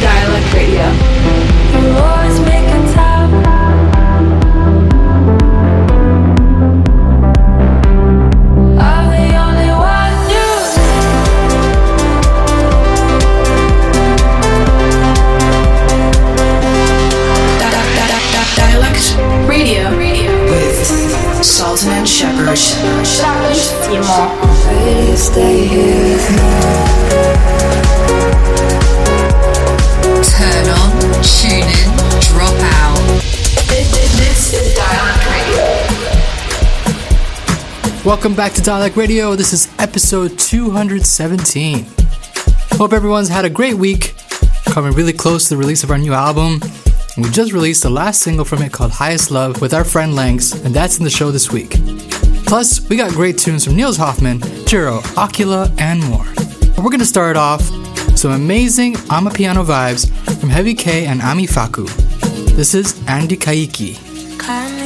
Dialed In Radio. You boys make a top. I'm the only one. News. Dadak, Dadak, Dadak, Dialed In Radio. With Sultan and Shepard. Turn on, tune in, drop out. This is Dialed In Radio. Welcome back to Dialed In Radio. This is episode 217. Hope everyone's had a great week. Coming really close to the release of our new album. We just released the last single from it called Highest Love with our friend Lanks, and that's in the show this week. Plus, we got great tunes from Nils Hoffmann, Jiro, Akila, and more. We're gonna start off some amazing Amapiano vibes from Heavy K and Ami Faku. This is Andy Kaiki.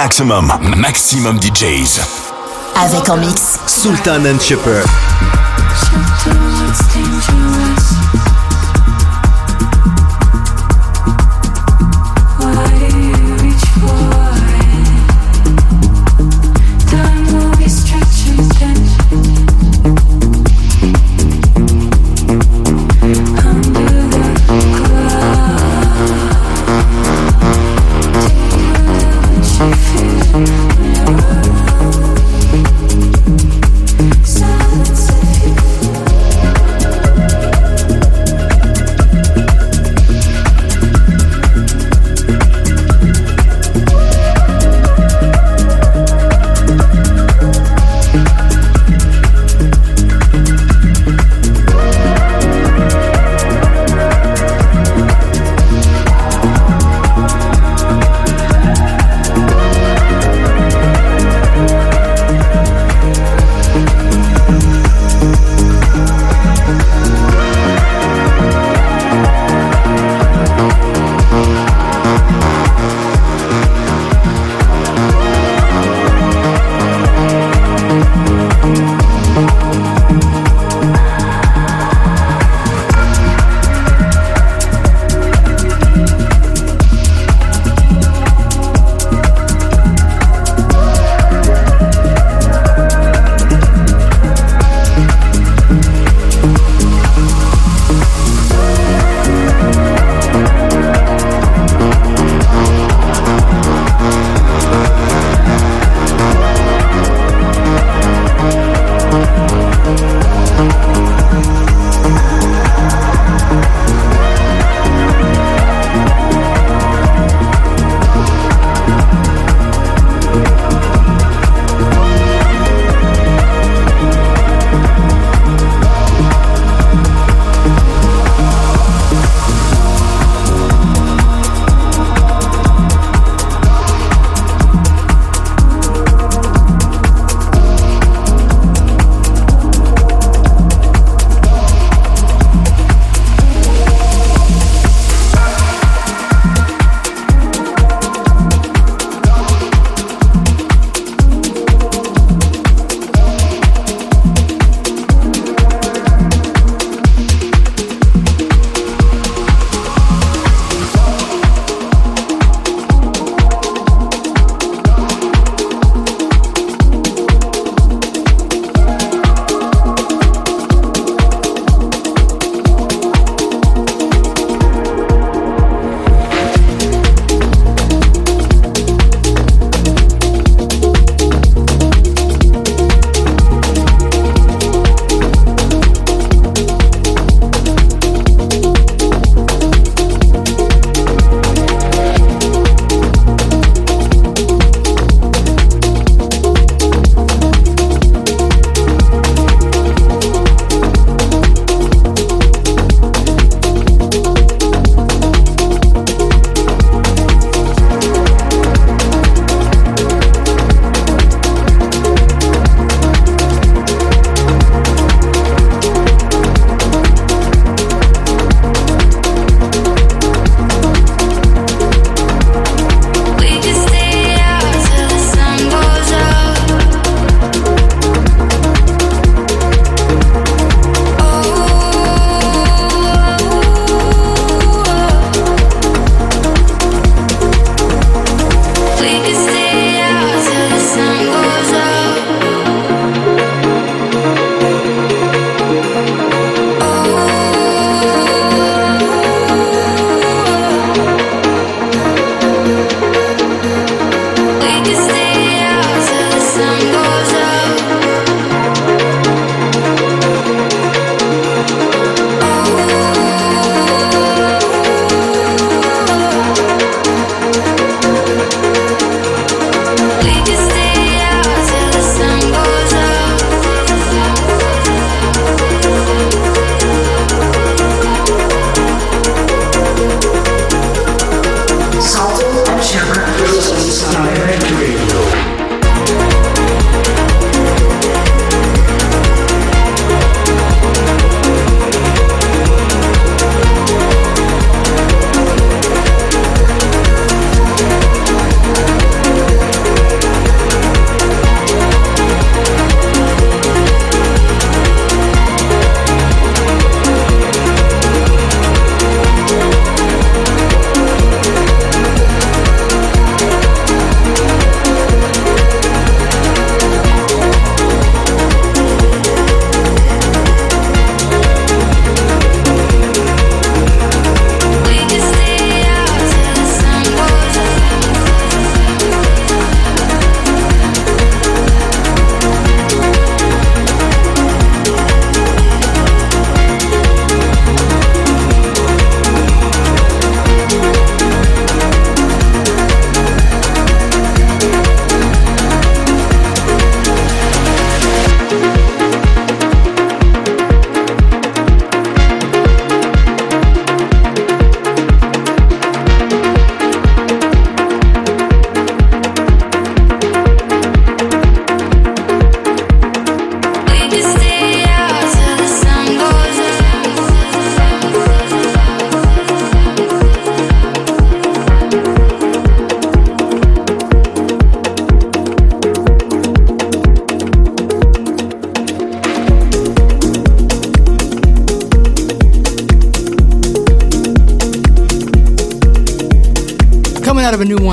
Maximum, maximum DJs. Avec en mix Sultan and Shipper.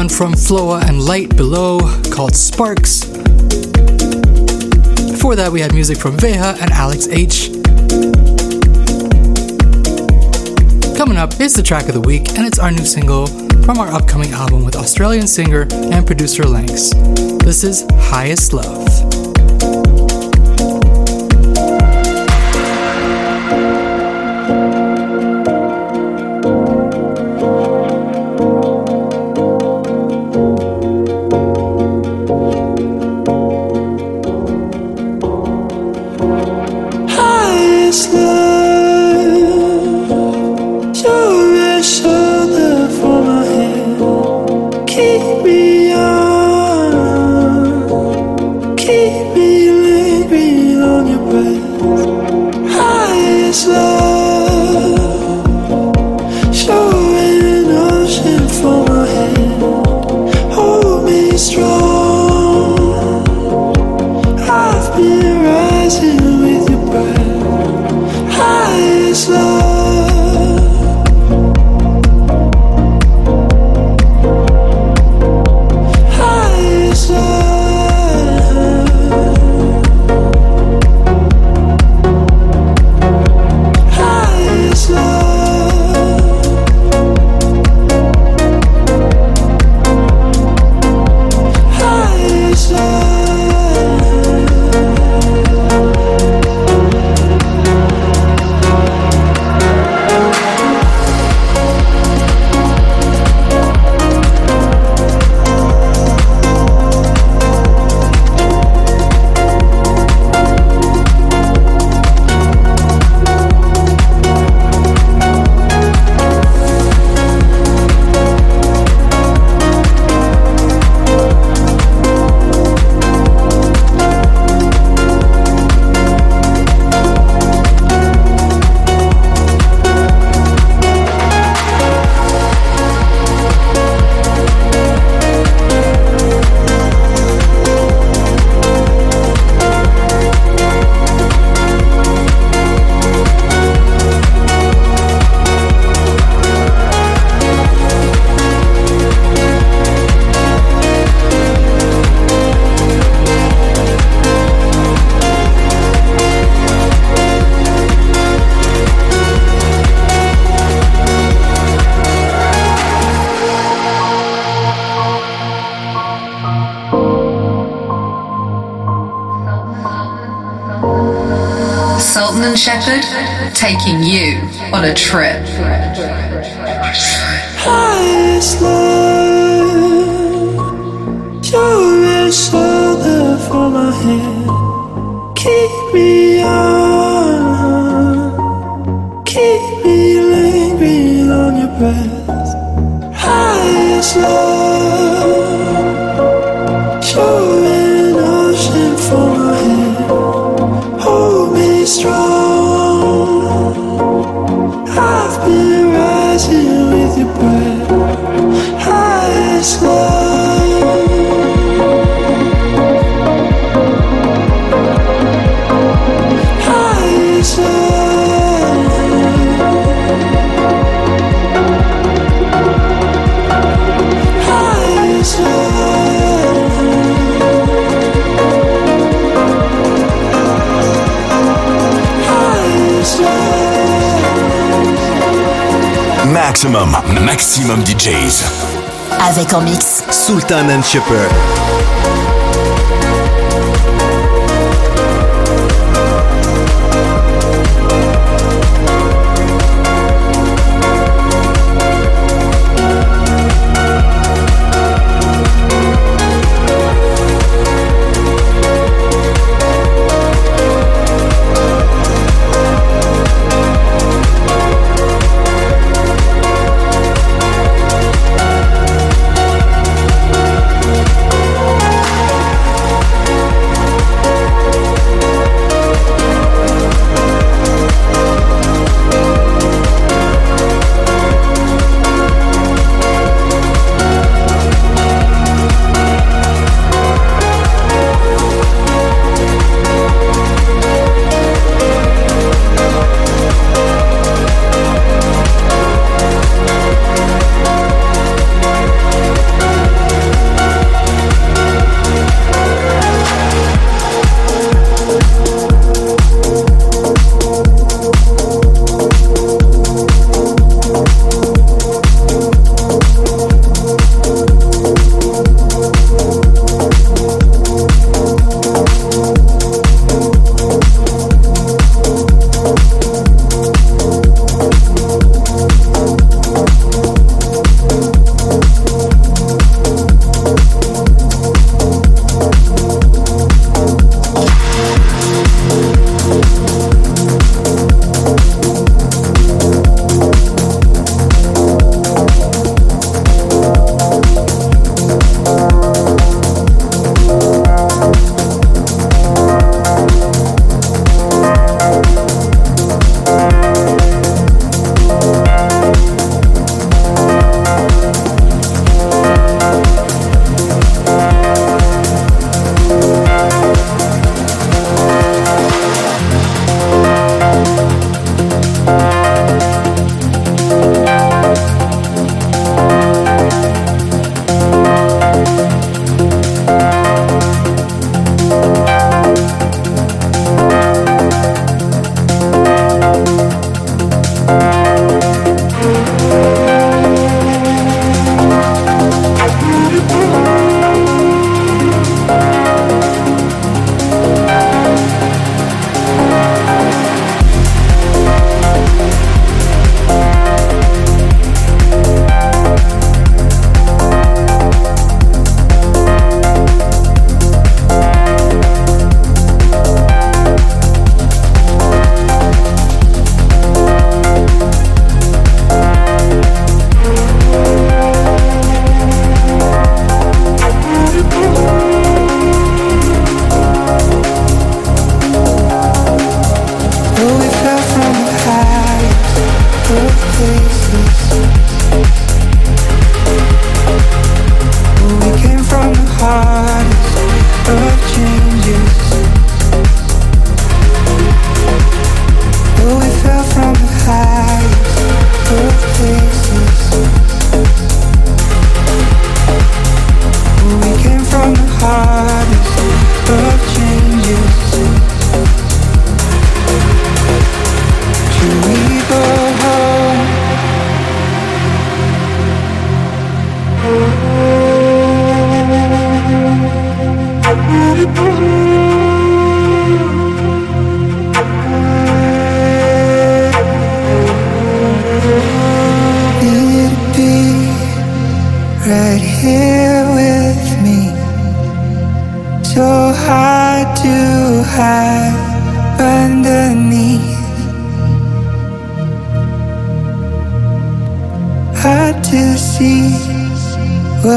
One from Floa and Light Below called Sparks. Before that, we had music from Veja and Alex H. Coming up is the track of the week, and it's our new single from our upcoming album with Australian singer and producer Lanks. This is Highest Love. You on a trip. Maximum, DJs. Avec en mix Sultan and Shepherd.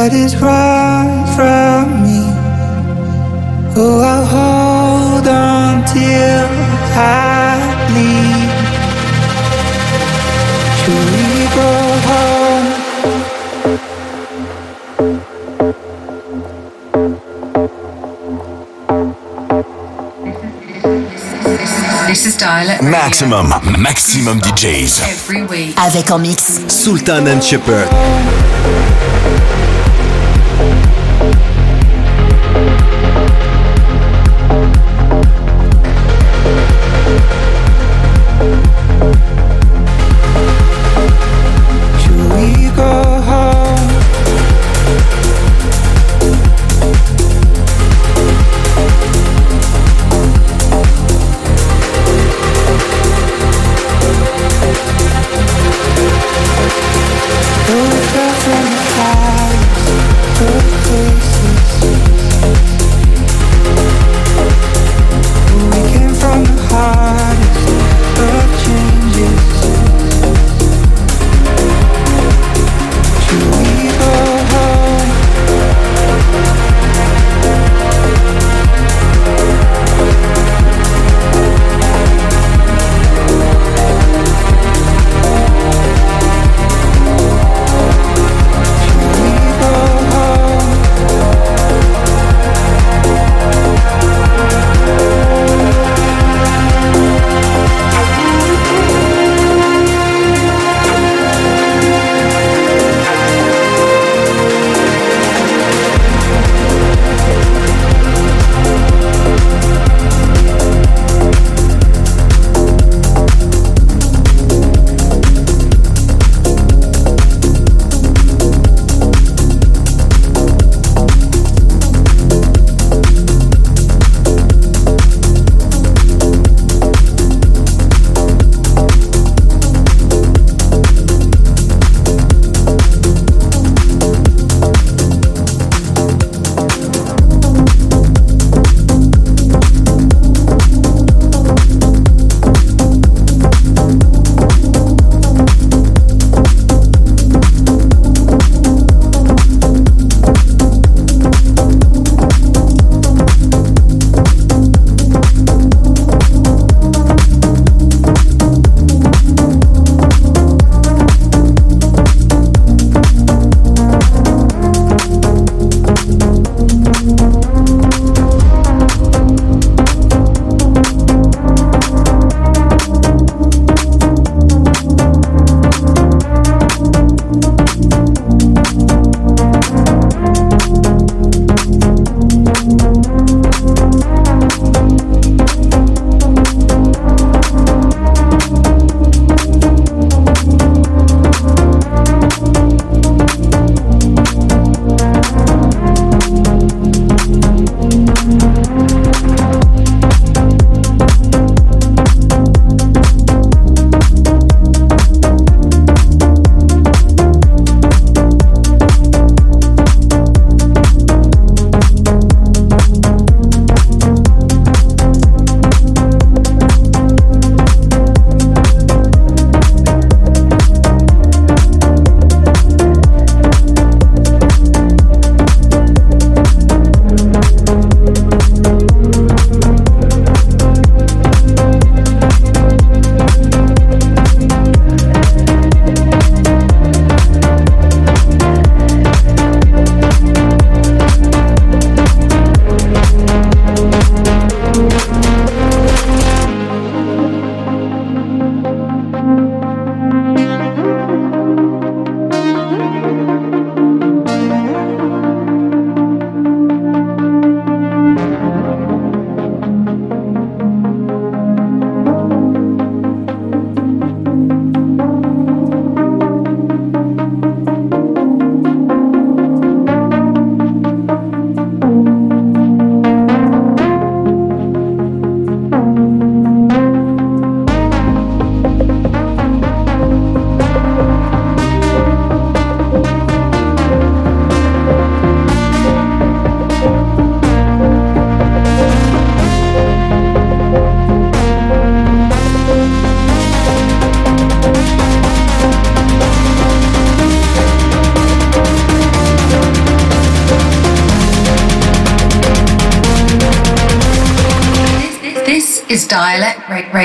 What is wrong from me? Oh, I'll hold on till I bleed. Should we go home? This is Dialect Maximum, maximum DJs. Every week. Avec en mix Sultan and Shepherd.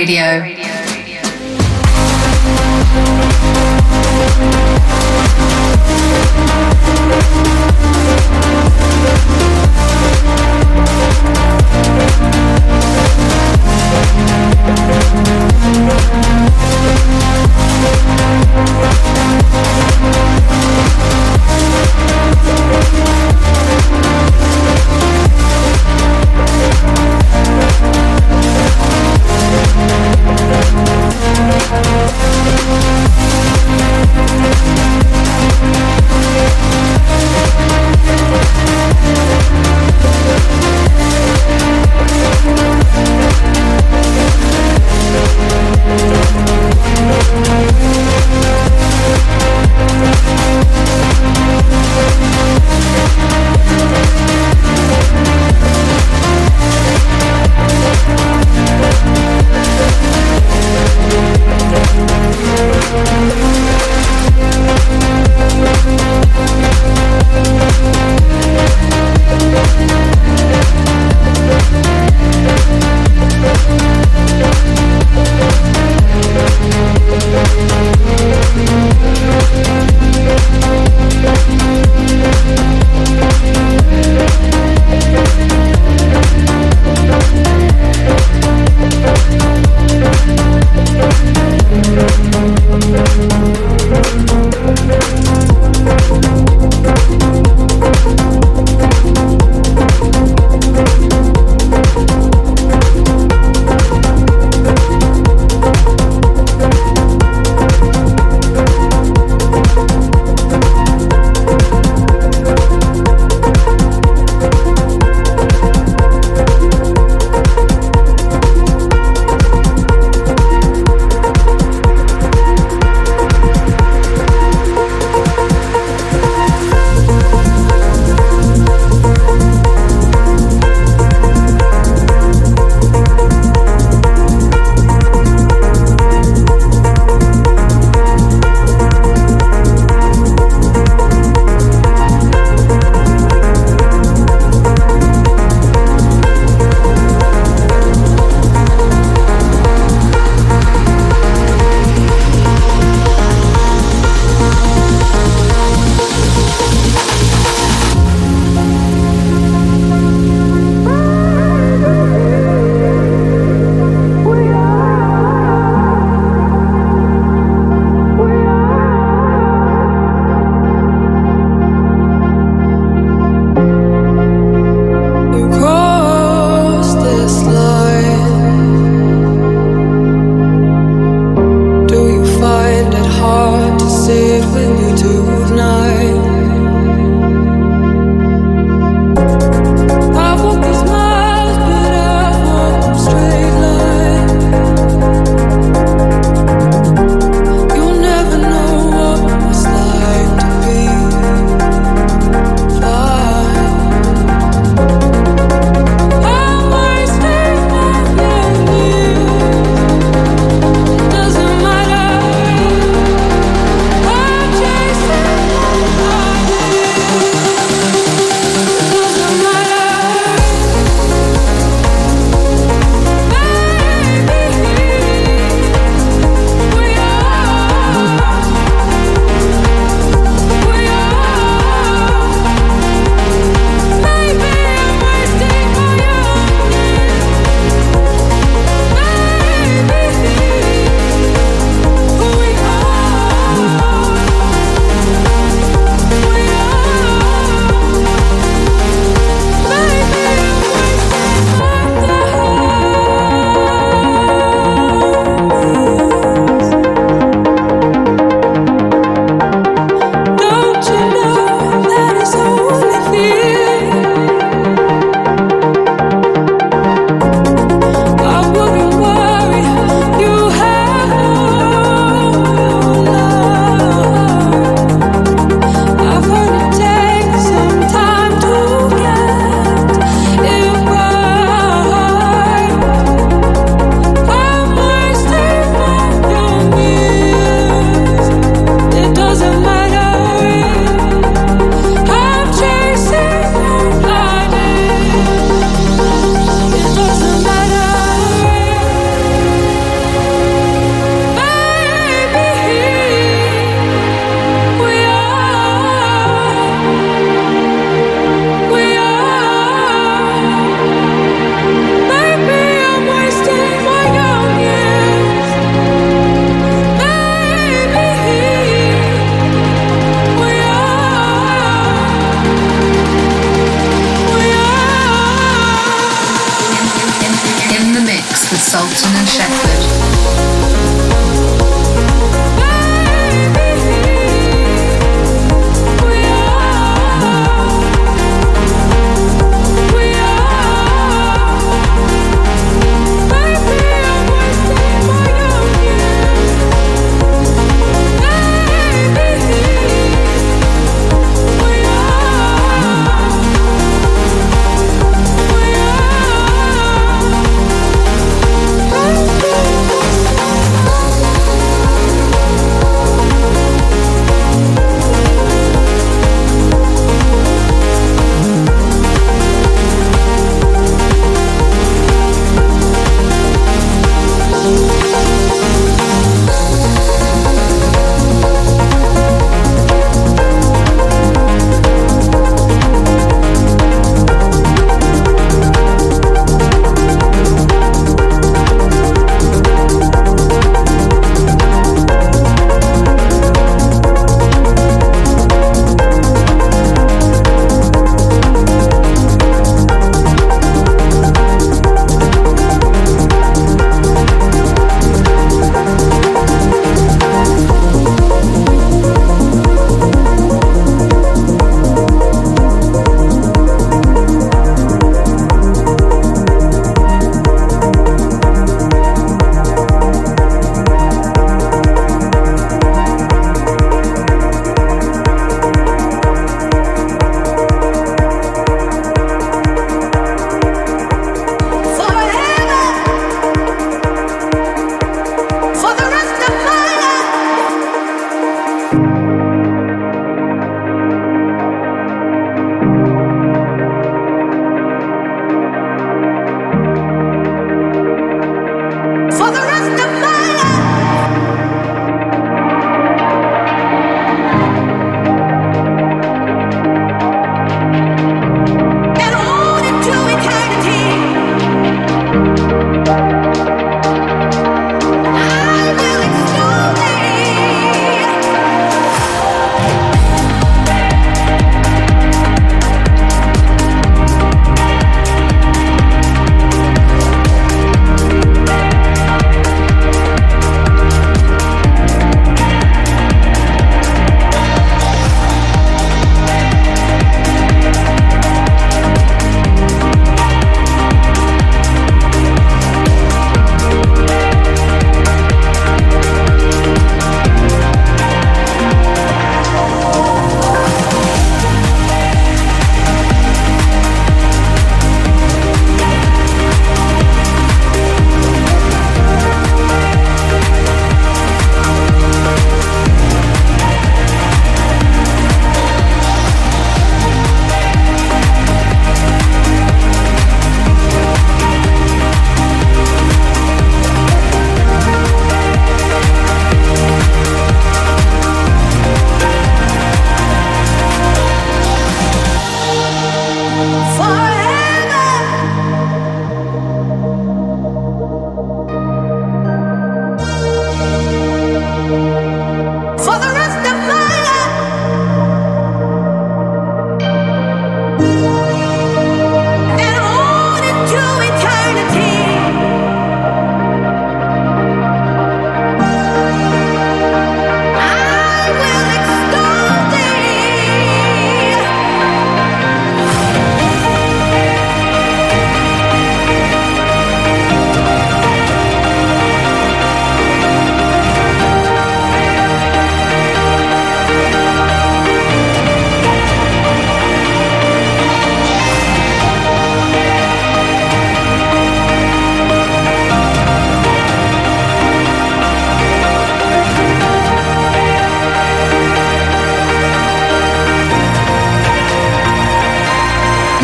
Radio.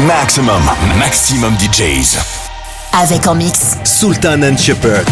Maximum, maximum DJs. Avec en mix Sultan and Shepherd.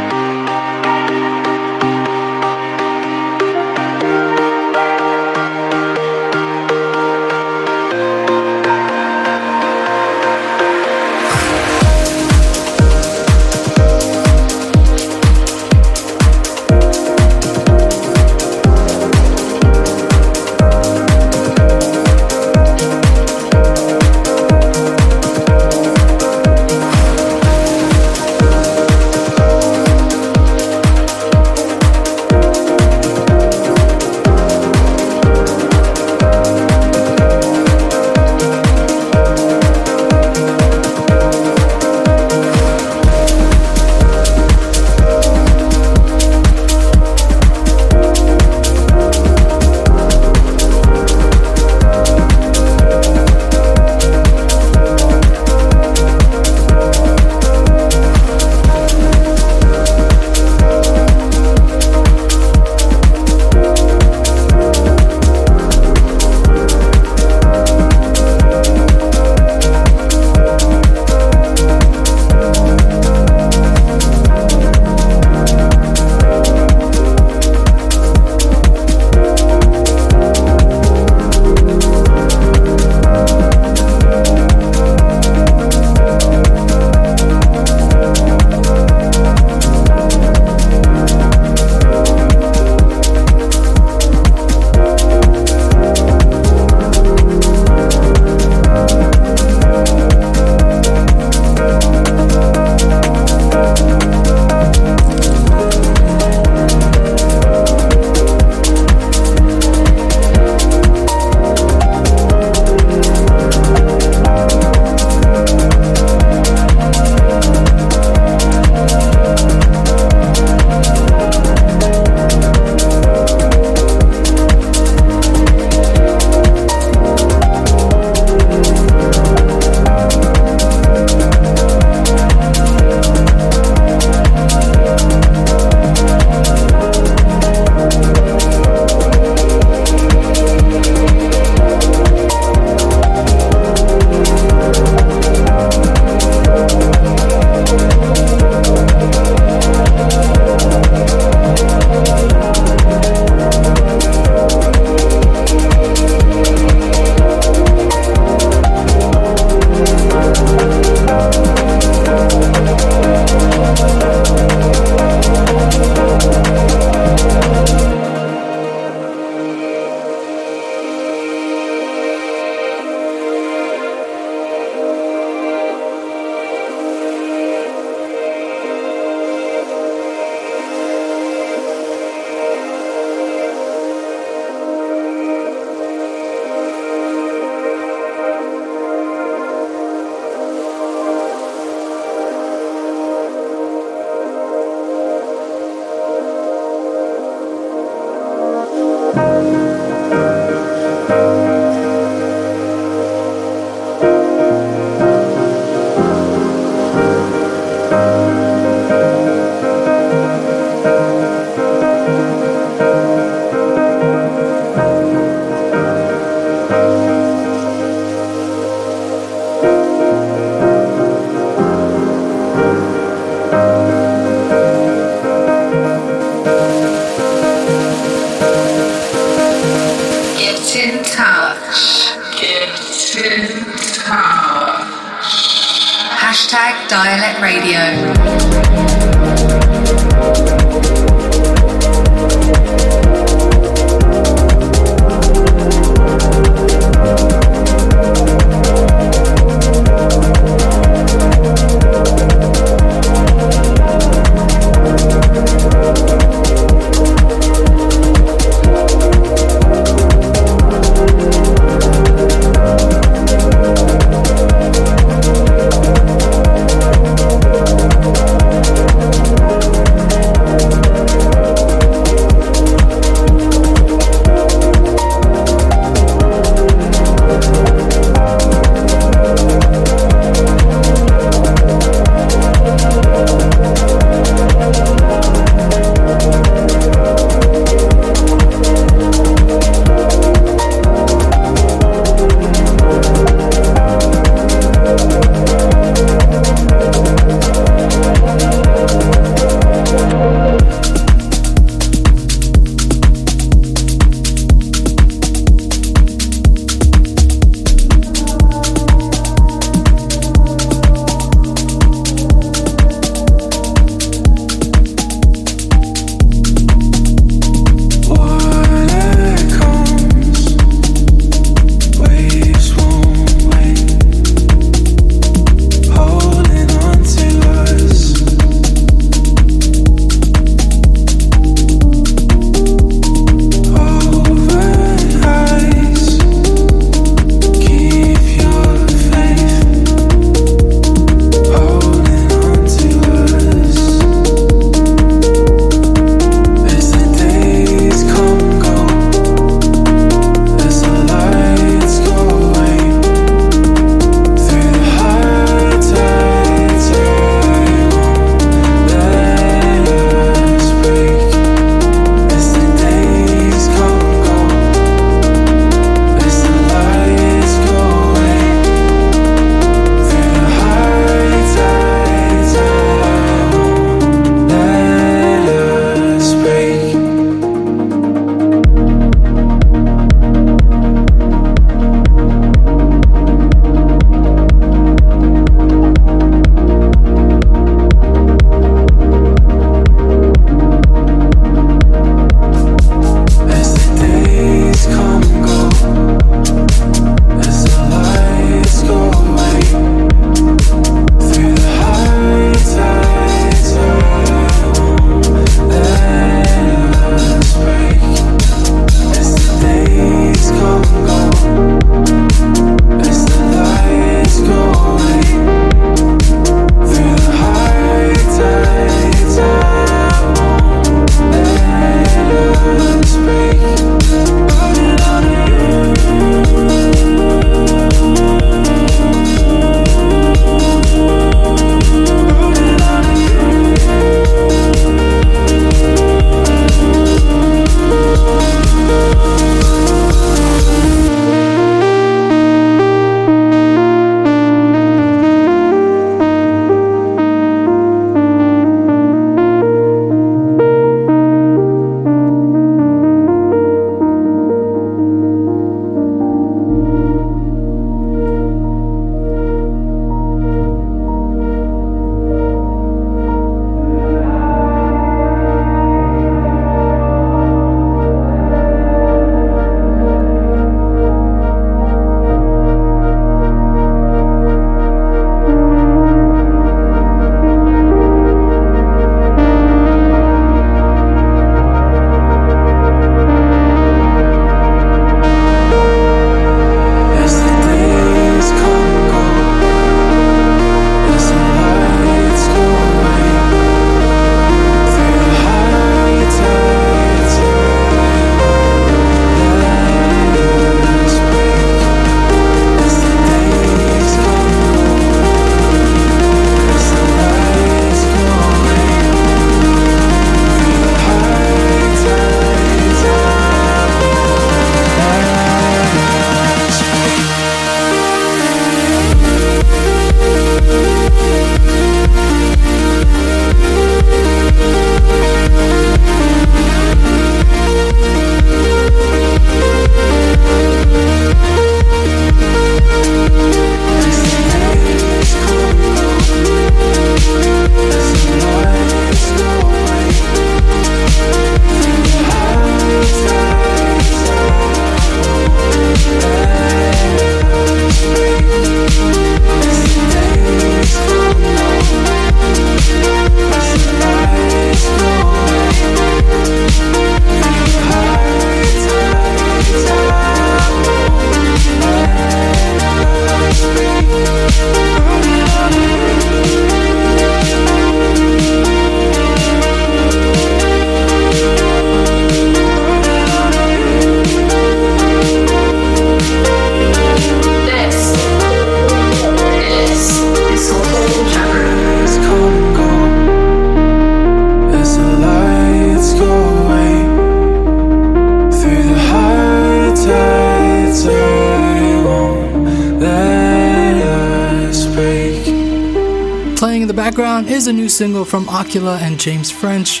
A new single from Ocula and James French.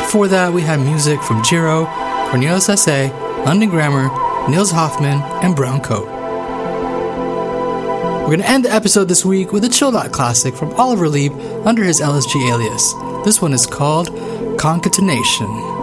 Before that, we had music from Jiro, Cornelius S.A., London Grammar, Nils Hoffmann, and Brown Coat. We're going to end the episode this week with a chilled out classic from Oliver Lieb under his LSG alias. This one is called Concatenation.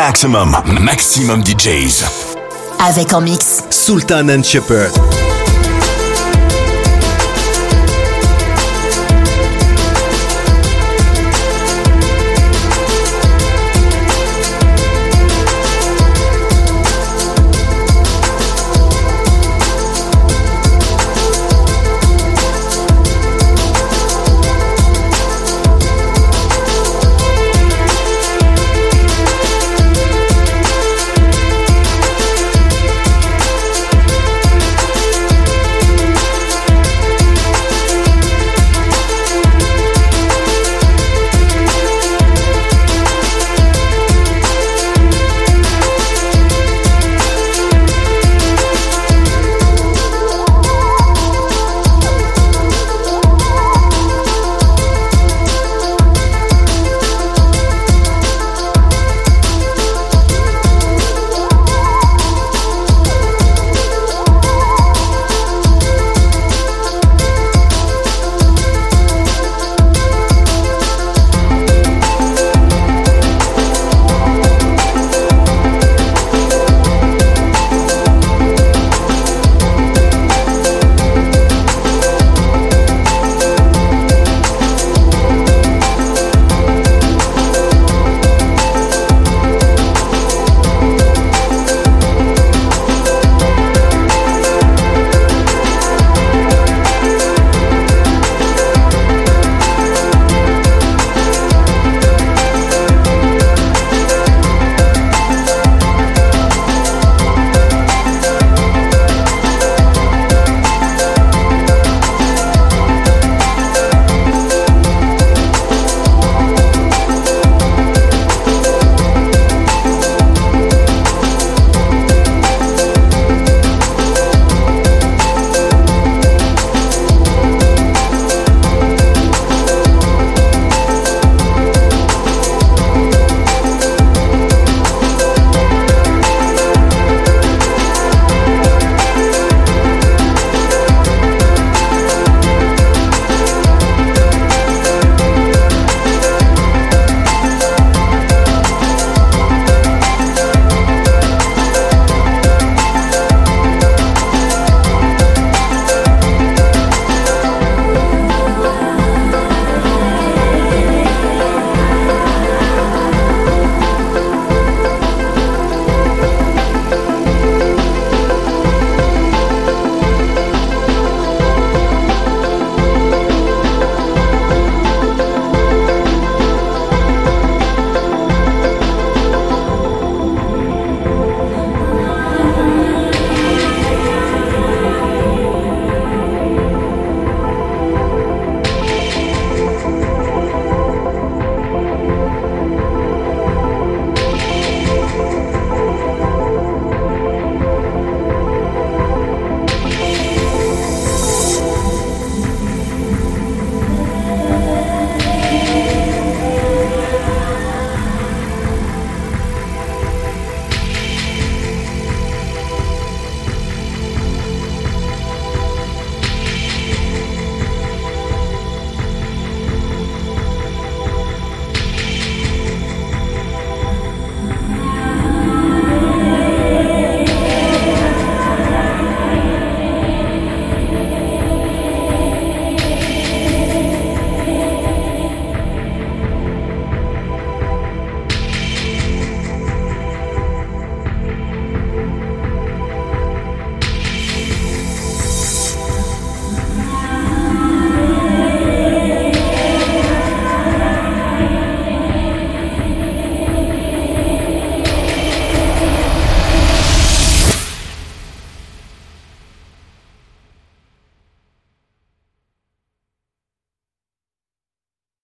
Maximum, maximum DJs. Avec en mix Sultan and Shepherd.